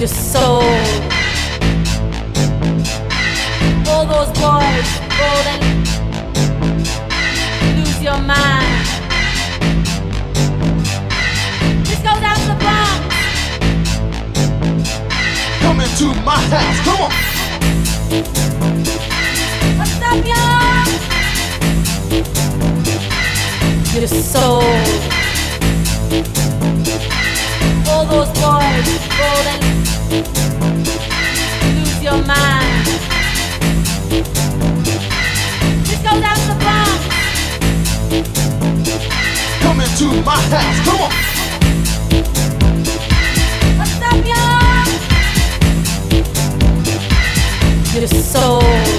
your soul. All those boys rolling, lose your mind. This goes out to the Bronx. Come into my house, come on. What's up, y'all? Your soul. All those boys rolling, lose your mind. This goes out to the Bronx. Come into my house, come on. What's up, y'all? Your soul.